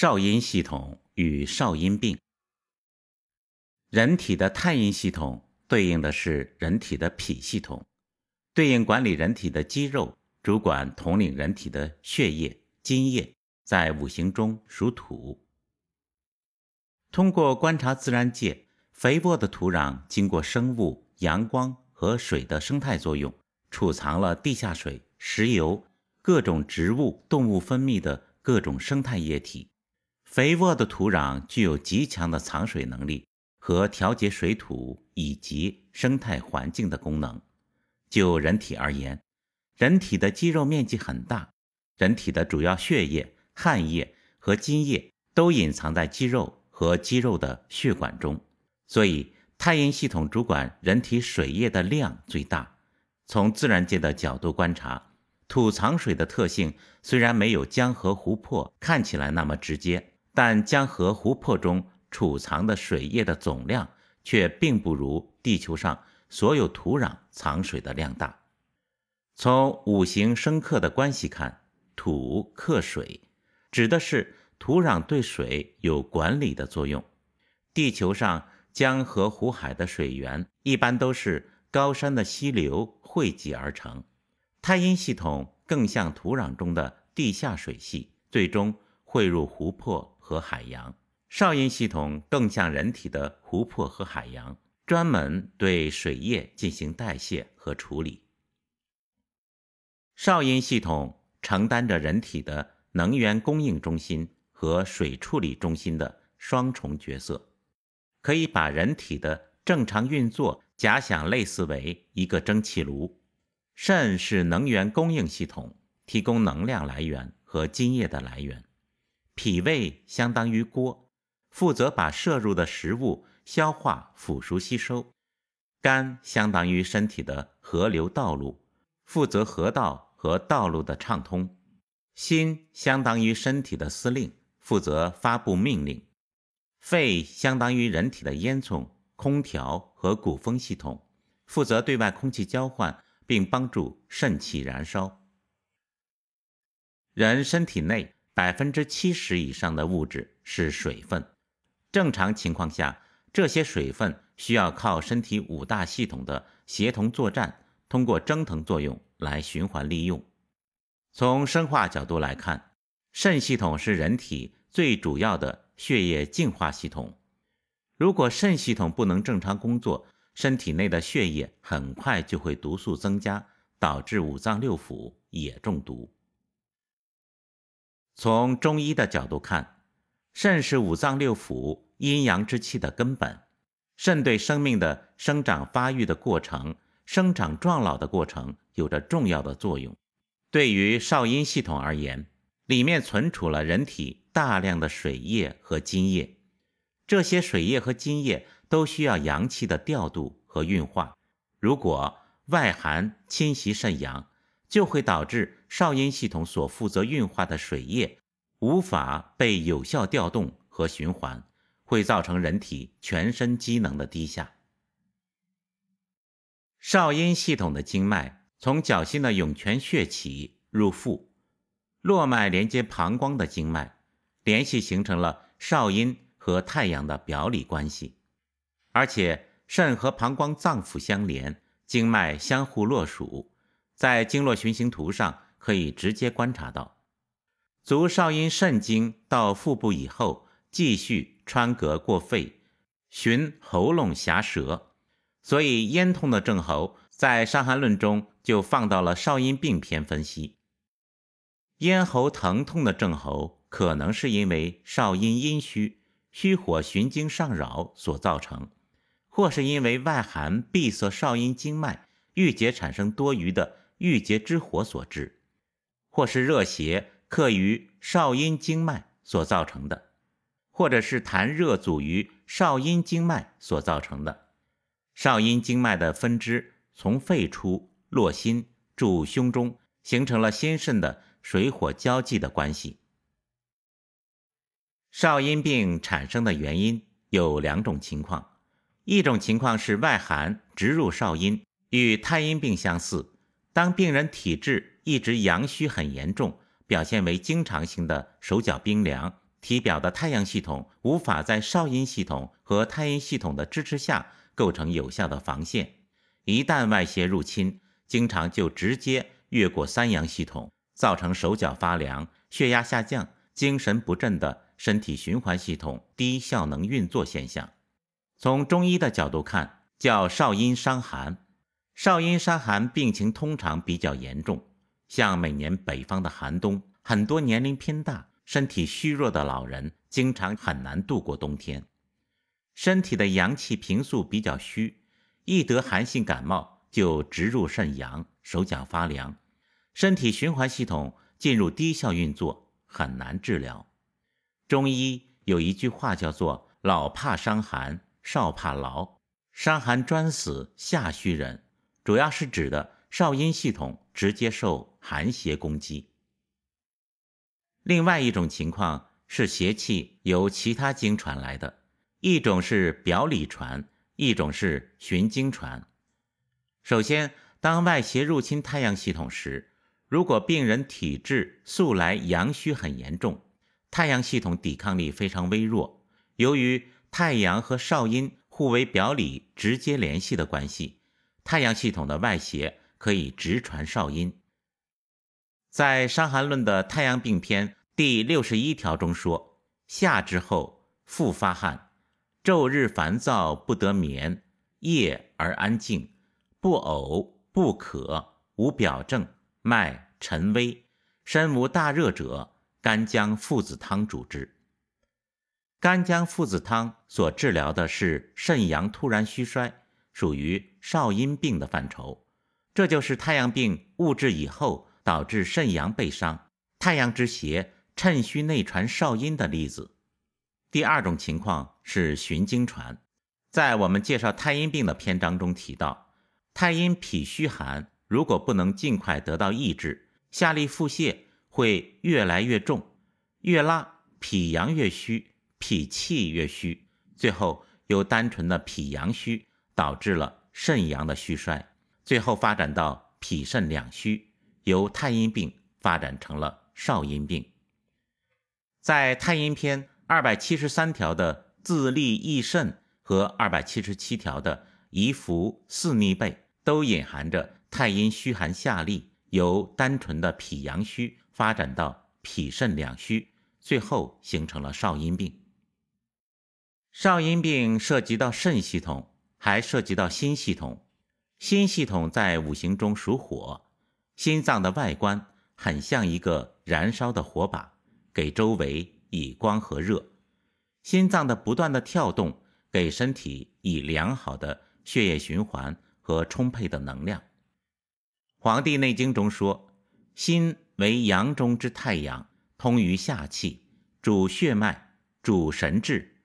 少阴系统与少阴病。人体的太阴系统对应的是人体的脾系统，对应管理人体的肌肉，主管统领人体的血液、津液，在五行中属土。通过观察自然界，肥沃的土壤经过生物、阳光和水的生态作用，储藏了地下水、石油、各种植物、动物分泌的各种生态液体。肥沃的土壤具有极强的藏水能力和调节水土以及生态环境的功能。就人体而言，人体的肌肉面积很大，人体的主要血液、汗液和津液都隐藏在肌肉和肌肉的血管中，所以太阴系统主管人体水液的量最大。从自然界的角度观察，土藏水的特性虽然没有江河湖泊看起来那么直接。但江河湖泊中储藏的水液的总量却并不如地球上所有土壤藏水的量大。从五行生克的关系看，土克水，指的是土壤对水有管理的作用。地球上江河湖海的水源一般都是高山的溪流汇集而成，太阴系统更像土壤中的地下水系，最终汇入湖泊。和海洋，少阴系统更像人体的湖泊和海洋，专门对水液进行代谢和处理。少阴系统承担着人体的能源供应中心和水处理中心的双重角色，可以把人体的正常运作假想类似为一个蒸汽炉。肾是能源供应系统，提供能量来源和津液的来源。脾胃相当于锅，负责把摄入的食物消化、腐熟、吸收；肝相当于身体的河流道路，负责河道和道路的畅通；心相当于身体的司令，负责发布命令；肺相当于人体的烟囱、空调和鼓风系统，负责对外空气交换，并帮助肾气燃烧。人身体内。百分之七十以上的物质是水分，正常情况下，这些水分需要靠身体五大系统的协同作战，通过蒸腾作用来循环利用。从生化角度来看，肾系统是人体最主要的血液净化系统。如果肾系统不能正常工作，身体内的血液很快就会毒素增加，导致五脏六腑也中毒。从中医的角度看，肾是五脏六腑阴阳之气的根本。肾对生命的生长发育的过程、生长壮老的过程有着重要的作用。对于少阴系统而言，里面存储了人体大量的水液和津液，这些水液和津液都需要阳气的调度和运化。如果外寒侵袭肾阳，就会导致少阴系统所负责运化的水液无法被有效调动和循环，会造成人体全身机能的低下。少阴系统的经脉从脚心的涌泉穴起入腹，络脉连接膀胱的经脉，联系形成了少阴和太阳的表里关系。而且肾和膀胱脏腑相连，经脉相互络属。在经络循行图上可以直接观察到，足少阴肾经到腹部以后，继续穿膈过肺，循喉咙狭舌，所以咽痛的症候在《伤寒论》中就放到了少阴病篇分析。咽喉疼痛的症候可能是因为少阴阴虚，虚火循经上扰所造成，或是因为外寒闭塞少阴经脉，郁结产生多余的。郁结之火所致，或是热邪克于少阴经脉所造成的，或者是痰热阻于少阴经脉所造成的。少阴经脉的分支从肺出，络心，注胸中，形成了心肾的水火交际的关系。少阴病产生的原因有两种情况，一种情况是外寒直入少阴，与太阴病相似。当病人体质一直阳虚很严重，表现为经常性的手脚冰凉、体表的太阳系统无法在少阴系统和太阴系统的支持下构成有效的防线，一旦外邪入侵，经常就直接越过三阳系统，造成手脚发凉、血压下降、精神不振的身体循环系统低效能运作现象。从中医的角度看，叫少阴伤寒。少阴伤寒病情通常比较严重，像每年北方的寒冬，很多年龄偏大、身体虚弱的老人经常很难度过冬天。身体的阳气平素比较虚，一得寒性感冒就直入肾阳，手脚发凉，身体循环系统进入低效运作，很难治疗。中医有一句话叫做“老怕伤寒，少怕劳”，伤寒专死下虚人。主要是指的少阴系统直接受寒邪攻击。另外一种情况是邪气由其他经传来的，一种是表里传，一种是循经传。首先，当外邪入侵太阳系统时，如果病人体质素来阳虚很严重，太阳系统抵抗力非常微弱，由于太阳和少阴互为表里直接联系的关系。太阳系统的外邪可以直传少阴。在《伤寒论》的太阳病篇第六十一条中说：“夏之后，复发汗，昼日烦躁不得眠，夜而安静，不呕不渴，无表症，脉沉微，身无大热者，干姜附子汤主之。”干姜附子汤所治疗的是肾阳突然虚衰。属于少阴病的范畴，这就是太阳病误治以后导致肾阳被伤，太阳之邪趁虚内传少阴的例子。第二种情况是循经传，在我们介绍太阴病的篇章中提到，太阴脾虚寒，如果不能尽快得到抑制，下利腹泻会越来越重，越拉脾阳越虚，脾气越虚，最后由单纯的脾阳虚。导致了肾阳的虚衰，最后发展到脾肾两虚，由太阴病发展成了少阴病。在太阴篇二百七十三条的自利益肾和二百七十七条的宜服四逆背，都隐含着太阴虚寒下利，由单纯的脾阳虚发展到脾肾两虚，最后形成了少阴病。少阴病涉及到肾系统。还涉及到心系统，心系统在五行中属火，心脏的外观很像一个燃烧的火把，给周围以光和热。心脏的不断的跳动，给身体以良好的血液循环和充沛的能量。《黄帝内经》中说：“心为阳中之太阳，通于下气，主血脉，主神志。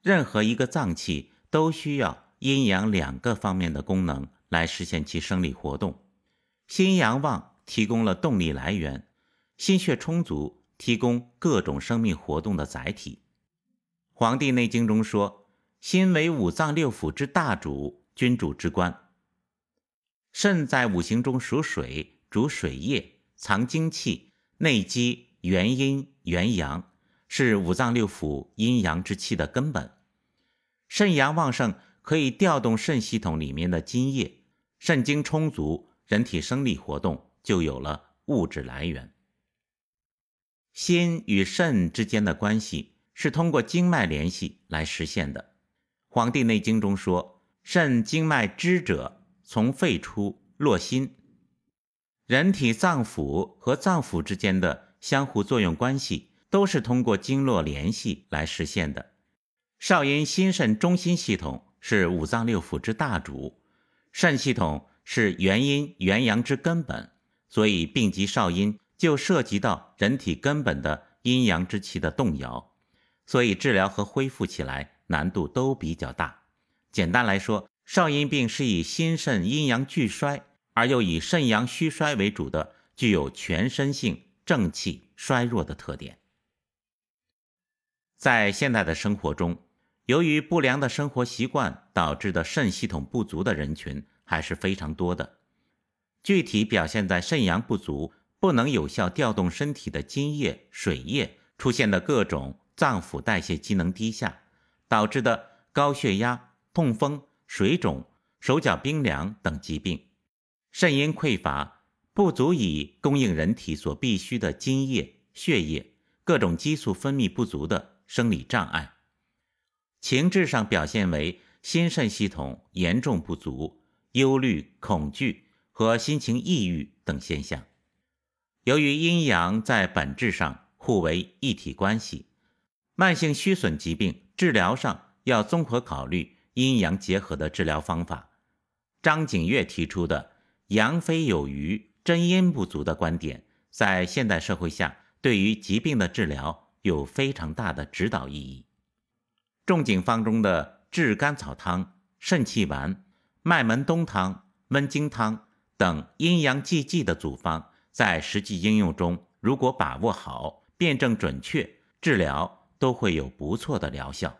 任何一个脏器。”都需要阴阳两个方面的功能来实现其生理活动。心阳旺提供了动力来源，心血充足提供各种生命活动的载体。《黄帝内经》中说：“心为五脏六腑之大主，君主之官。”肾在五行中属水，主水液，藏精气，内积元阴元阳，是五脏六腑阴阳之气的根本。肾阳旺盛，可以调动肾系统里面的津液，肾精充足，人体生理活动就有了物质来源。心与肾之间的关系是通过经脉联系来实现的。《黄帝内经》中说：“肾经脉支者，从肺出，络心。”人体脏腑和脏腑之间的相互作用关系，都是通过经络联系来实现的。少阴心肾中心系统是五脏六腑之大主，肾系统是元阴元阳之根本，所以病及少阴就涉及到人体根本的阴阳之气的动摇，所以治疗和恢复起来难度都比较大。简单来说，少阴病是以心肾阴阳俱衰而又以肾阳虚衰为主的，具有全身性正气衰弱的特点。在现代的生活中，由于不良的生活习惯导致的肾系统不足的人群还是非常多的，具体表现在肾阳不足，不能有效调动身体的津液、水液，出现的各种脏腑代谢机能低下，导致的高血压、痛风、水肿、手脚冰凉等疾病，肾阴匮乏，不足以供应人体所必需的津液、血液，各种激素分泌不足的生理障碍。情志上表现为心肾系统严重不足、忧虑、恐惧和心情抑郁等现象。由于阴阳在本质上互为一体关系，慢性虚损疾病治疗上要综合考虑阴阳结合的治疗方法。张景岳提出的“阳非有余，真阴不足”的观点，在现代社会下对于疾病的治疗有非常大的指导意义。仲景方中的炙甘草汤、肾气丸、麦门冬汤、温经汤等阴阳济济的组方，在实际应用中，如果把握好、辩证准确，治疗都会有不错的疗效。